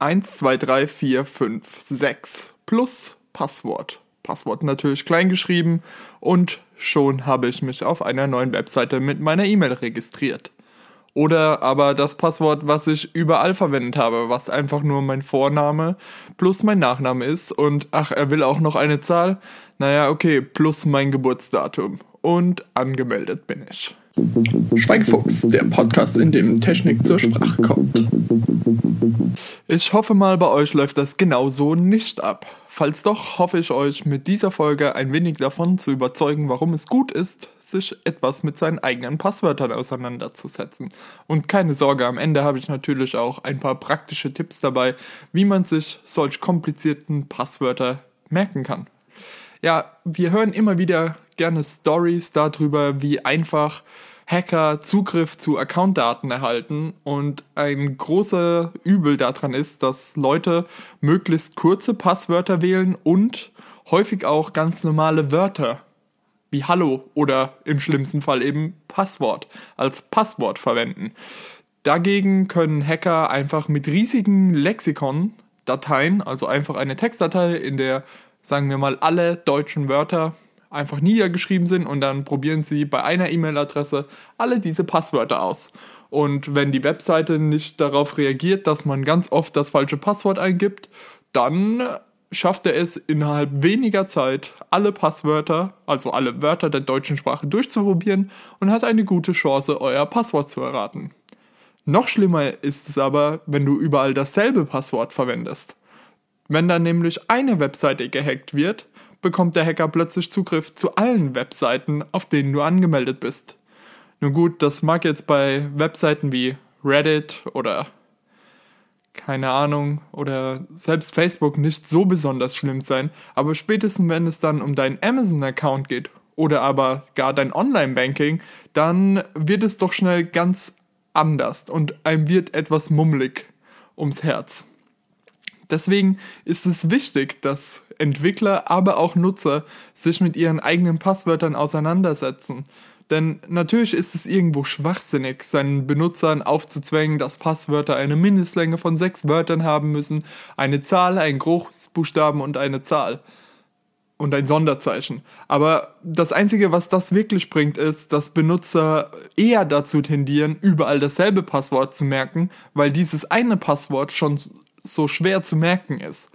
1, 2, 3, 4, 5, 6 plus Passwort. Passwort natürlich klein geschrieben und schon habe ich mich auf einer neuen Webseite mit meiner E-Mail registriert. Oder aber das Passwort, was ich überall verwendet habe, was einfach nur mein Vorname plus mein Nachname ist. Und ach, er will auch noch eine Zahl. Naja, okay, plus mein Geburtsdatum. Und angemeldet bin ich. Schweigfuchs, der Podcast, in dem Technik zur Sprache kommt. Ich hoffe mal, bei euch läuft das genauso nicht ab. Falls doch, hoffe ich euch mit dieser Folge ein wenig davon zu überzeugen, warum es gut ist, sich etwas mit seinen eigenen Passwörtern auseinanderzusetzen. Und keine Sorge, am Ende habe ich natürlich auch ein paar praktische Tipps dabei, wie man sich solch komplizierten Passwörter merken kann. Ja, wir hören immer wieder gerne Stories darüber, wie einfach Hacker Zugriff zu Accountdaten erhalten und ein großer Übel daran ist, dass Leute möglichst kurze Passwörter wählen und häufig auch ganz normale Wörter wie Hallo oder im schlimmsten Fall eben Passwort als Passwort verwenden. Dagegen können Hacker einfach mit riesigen Lexikon-Dateien, also einfach eine Textdatei, in der, sagen wir mal, alle deutschen Wörter einfach niedergeschrieben sind und dann probieren Sie bei einer E-Mail-Adresse alle diese Passwörter aus. Und wenn die Webseite nicht darauf reagiert, dass man ganz oft das falsche Passwort eingibt, dann schafft er es innerhalb weniger Zeit, alle Passwörter, also alle Wörter der deutschen Sprache durchzuprobieren und hat eine gute Chance, euer Passwort zu erraten. Noch schlimmer ist es aber, wenn du überall dasselbe Passwort verwendest. Wenn dann nämlich eine Webseite gehackt wird, bekommt der Hacker plötzlich Zugriff zu allen Webseiten, auf denen du angemeldet bist. Nun gut, das mag jetzt bei Webseiten wie Reddit oder keine Ahnung oder selbst Facebook nicht so besonders schlimm sein, aber spätestens wenn es dann um deinen Amazon-Account geht oder aber gar dein Online-Banking, dann wird es doch schnell ganz anders und einem wird etwas mummelig ums Herz. Deswegen ist es wichtig, dass Entwickler, aber auch Nutzer sich mit ihren eigenen Passwörtern auseinandersetzen. Denn natürlich ist es irgendwo schwachsinnig, seinen Benutzern aufzuzwängen, dass Passwörter eine Mindestlänge von sechs Wörtern haben müssen, eine Zahl, ein Großbuchstaben und eine Zahl. Und ein Sonderzeichen. Aber das Einzige, was das wirklich bringt, ist, dass Benutzer eher dazu tendieren, überall dasselbe Passwort zu merken, weil dieses eine Passwort schon so schwer zu merken ist.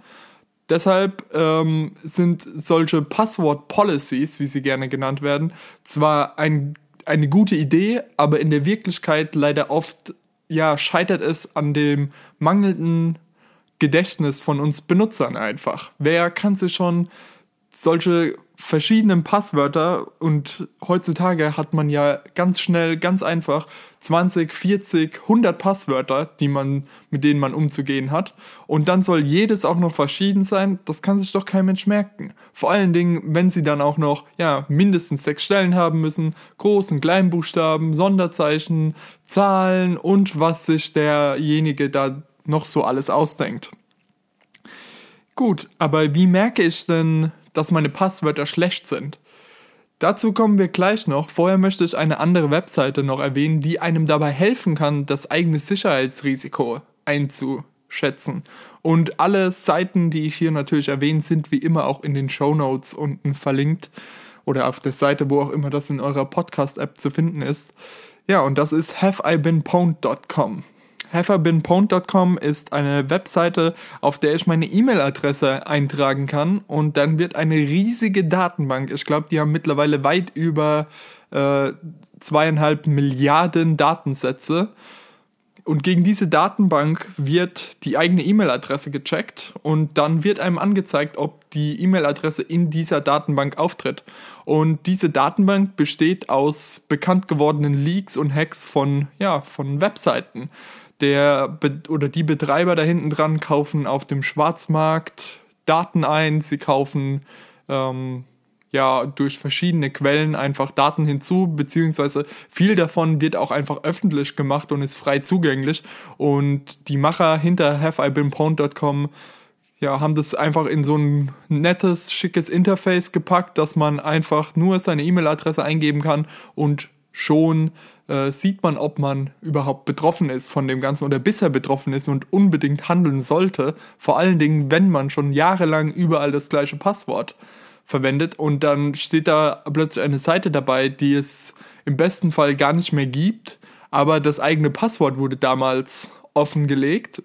Deshalb ähm, sind solche Passwort-Policies, wie sie gerne genannt werden, zwar ein, eine gute Idee, aber in der Wirklichkeit leider oft ja, scheitert es an dem mangelnden Gedächtnis von uns Benutzern einfach. Wer kann sich schon solche verschiedenen Passwörter und heutzutage hat man ja ganz schnell, ganz einfach 20, 40, 100 Passwörter, die man, mit denen man umzugehen hat. Und dann soll jedes auch noch verschieden sein. Das kann sich doch kein Mensch merken. Vor allen Dingen, wenn sie dann auch noch, ja, mindestens sechs Stellen haben müssen, Groß- und Kleinbuchstaben, Sonderzeichen, Zahlen und was sich derjenige da noch so alles ausdenkt. Gut, aber wie merke ich denn, dass meine Passwörter schlecht sind. Dazu kommen wir gleich noch. Vorher möchte ich eine andere Webseite noch erwähnen, die einem dabei helfen kann, das eigene Sicherheitsrisiko einzuschätzen. Und alle Seiten, die ich hier natürlich erwähne, sind wie immer auch in den Show Notes unten verlinkt oder auf der Seite, wo auch immer das in eurer Podcast-App zu finden ist. Ja, und das ist haveibeenpwned.com. Hefferbinpwned.com ist eine Webseite, auf der ich meine E-Mail-Adresse eintragen kann und dann wird eine riesige Datenbank, ich glaube, die haben mittlerweile weit über äh, zweieinhalb Milliarden Datensätze. Und gegen diese Datenbank wird die eigene E-Mail-Adresse gecheckt und dann wird einem angezeigt, ob die E-Mail-Adresse in dieser Datenbank auftritt. Und diese Datenbank besteht aus bekannt gewordenen Leaks und Hacks von, ja, von Webseiten der oder die Betreiber da hinten dran kaufen auf dem Schwarzmarkt Daten ein, sie kaufen ähm, ja durch verschiedene Quellen einfach Daten hinzu, beziehungsweise viel davon wird auch einfach öffentlich gemacht und ist frei zugänglich. Und die Macher hinter haveibeenpwned.com ja, haben das einfach in so ein nettes, schickes Interface gepackt, dass man einfach nur seine E-Mail-Adresse eingeben kann und schon äh, sieht man, ob man überhaupt betroffen ist von dem Ganzen oder bisher betroffen ist und unbedingt handeln sollte. Vor allen Dingen, wenn man schon jahrelang überall das gleiche Passwort verwendet und dann steht da plötzlich eine Seite dabei, die es im besten Fall gar nicht mehr gibt, aber das eigene Passwort wurde damals offengelegt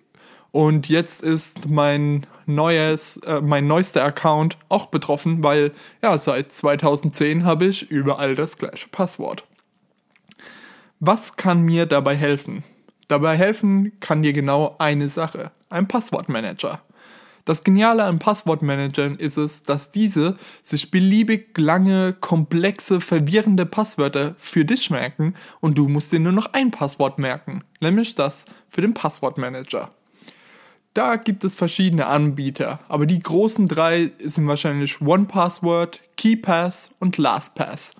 und jetzt ist mein neues, äh, mein neuester Account auch betroffen, weil ja seit 2010 habe ich überall das gleiche Passwort. Was kann mir dabei helfen? Dabei helfen kann dir genau eine Sache, ein Passwortmanager. Das Geniale an Passwortmanagern ist es, dass diese sich beliebig lange, komplexe, verwirrende Passwörter für dich merken und du musst dir nur noch ein Passwort merken, nämlich das für den Passwortmanager. Da gibt es verschiedene Anbieter, aber die großen drei sind wahrscheinlich OnePassword, KeyPass und LastPass.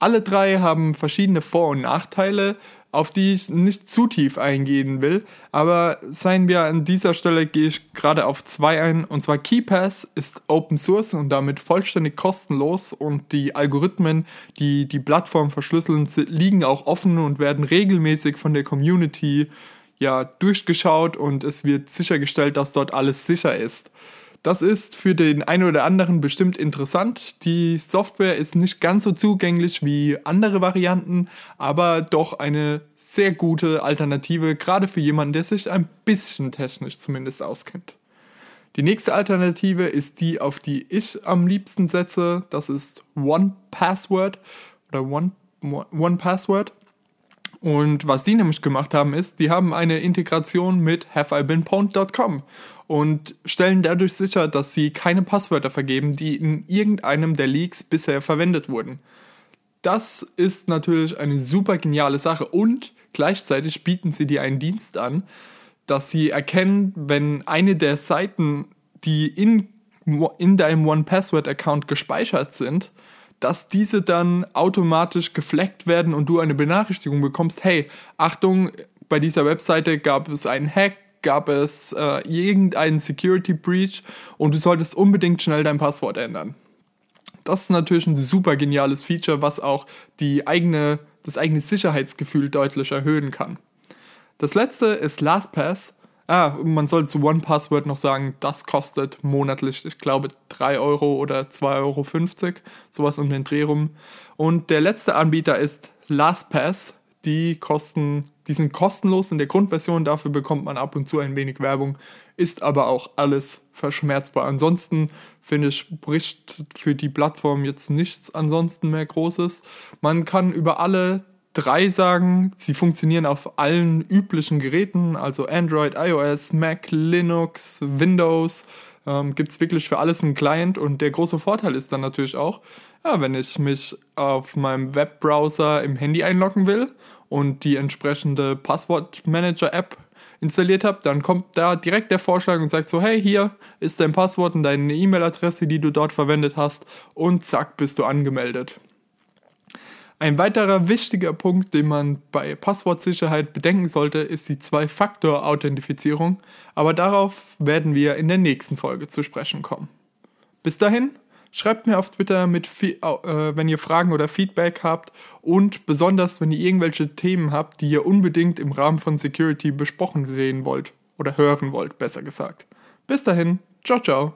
Alle drei haben verschiedene Vor- und Nachteile, auf die ich nicht zu tief eingehen will. Aber seien wir an dieser Stelle, gehe ich gerade auf zwei ein. Und zwar KeyPass ist Open Source und damit vollständig kostenlos. Und die Algorithmen, die die Plattform verschlüsseln, liegen auch offen und werden regelmäßig von der Community ja durchgeschaut und es wird sichergestellt, dass dort alles sicher ist. Das ist für den einen oder anderen bestimmt interessant. Die Software ist nicht ganz so zugänglich wie andere Varianten, aber doch eine sehr gute Alternative, gerade für jemanden, der sich ein bisschen technisch zumindest auskennt. Die nächste Alternative ist die, auf die ich am liebsten setze. Das ist One Password oder One, One. Und was die nämlich gemacht haben, ist, die haben eine Integration mit haveibeenpwned.com und stellen dadurch sicher, dass sie keine Passwörter vergeben, die in irgendeinem der Leaks bisher verwendet wurden. Das ist natürlich eine super geniale Sache und gleichzeitig bieten sie dir einen Dienst an, dass sie erkennen, wenn eine der Seiten, die in, in deinem One-Password-Account gespeichert sind, dass diese dann automatisch gefleckt werden und du eine Benachrichtigung bekommst, hey, Achtung, bei dieser Webseite gab es einen Hack, gab es äh, irgendeinen Security Breach und du solltest unbedingt schnell dein Passwort ändern. Das ist natürlich ein super geniales Feature, was auch die eigene, das eigene Sicherheitsgefühl deutlich erhöhen kann. Das letzte ist LastPass. Ah, man soll zu OnePassword noch sagen, das kostet monatlich, ich glaube, 3 Euro oder 2,50 Euro, sowas um den Dreh rum. Und der letzte Anbieter ist LastPass. Die kosten die sind kostenlos in der Grundversion, dafür bekommt man ab und zu ein wenig Werbung, ist aber auch alles verschmerzbar. Ansonsten finde ich, spricht für die Plattform jetzt nichts ansonsten mehr Großes. Man kann über alle drei sagen, sie funktionieren auf allen üblichen Geräten, also Android, iOS, Mac, Linux, Windows. Ähm, Gibt es wirklich für alles einen Client und der große Vorteil ist dann natürlich auch, ja, wenn ich mich auf meinem Webbrowser im Handy einloggen will und die entsprechende Passwortmanager-App installiert habe, dann kommt da direkt der Vorschlag und sagt so, hey, hier ist dein Passwort und deine E-Mail-Adresse, die du dort verwendet hast und zack, bist du angemeldet. Ein weiterer wichtiger Punkt, den man bei Passwortsicherheit bedenken sollte, ist die Zwei-Faktor-Authentifizierung, aber darauf werden wir in der nächsten Folge zu sprechen kommen. Bis dahin, Schreibt mir auf Twitter, mit, äh, wenn ihr Fragen oder Feedback habt und besonders, wenn ihr irgendwelche Themen habt, die ihr unbedingt im Rahmen von Security besprochen sehen wollt oder hören wollt, besser gesagt. Bis dahin, ciao, ciao.